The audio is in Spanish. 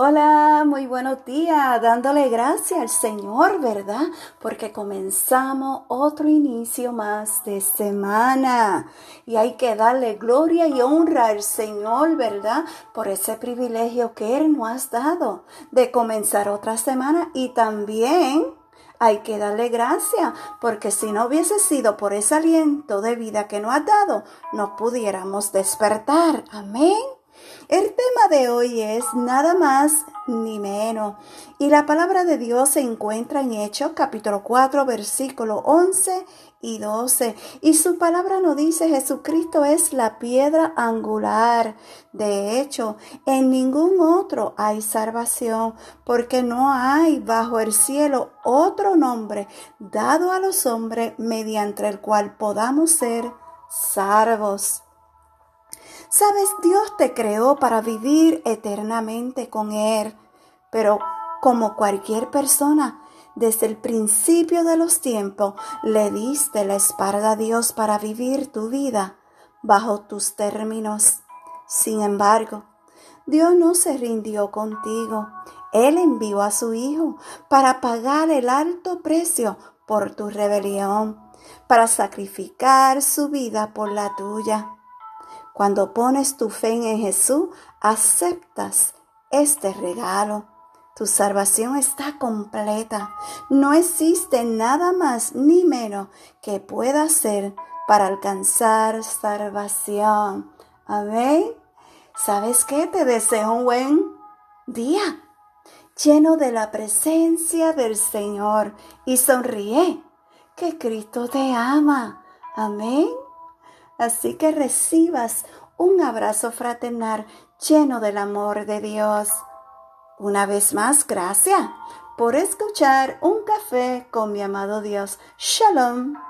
Hola, muy buenos días, dándole gracias al Señor, ¿verdad? Porque comenzamos otro inicio más de semana y hay que darle gloria y honra al Señor, ¿verdad? Por ese privilegio que Él nos ha dado de comenzar otra semana y también hay que darle gracias, porque si no hubiese sido por ese aliento de vida que nos ha dado, no pudiéramos despertar. Amén. De hoy es nada más ni menos. Y la palabra de Dios se encuentra en Hechos capítulo 4 versículo 11 y 12. Y su palabra nos dice Jesucristo es la piedra angular. De hecho, en ningún otro hay salvación, porque no hay bajo el cielo otro nombre dado a los hombres mediante el cual podamos ser salvos. Sabes, Dios te creó para vivir eternamente con Él, pero como cualquier persona, desde el principio de los tiempos le diste la espalda a Dios para vivir tu vida bajo tus términos. Sin embargo, Dios no se rindió contigo. Él envió a su Hijo para pagar el alto precio por tu rebelión, para sacrificar su vida por la tuya. Cuando pones tu fe en Jesús, aceptas este regalo. Tu salvación está completa. No existe nada más ni menos que pueda hacer para alcanzar salvación. Amén. ¿Sabes qué? Te deseo un buen día, lleno de la presencia del Señor y sonríe, que Cristo te ama. Amén. Así que recibas un abrazo fraternal lleno del amor de Dios. Una vez más, gracias por escuchar un café con mi amado Dios. Shalom.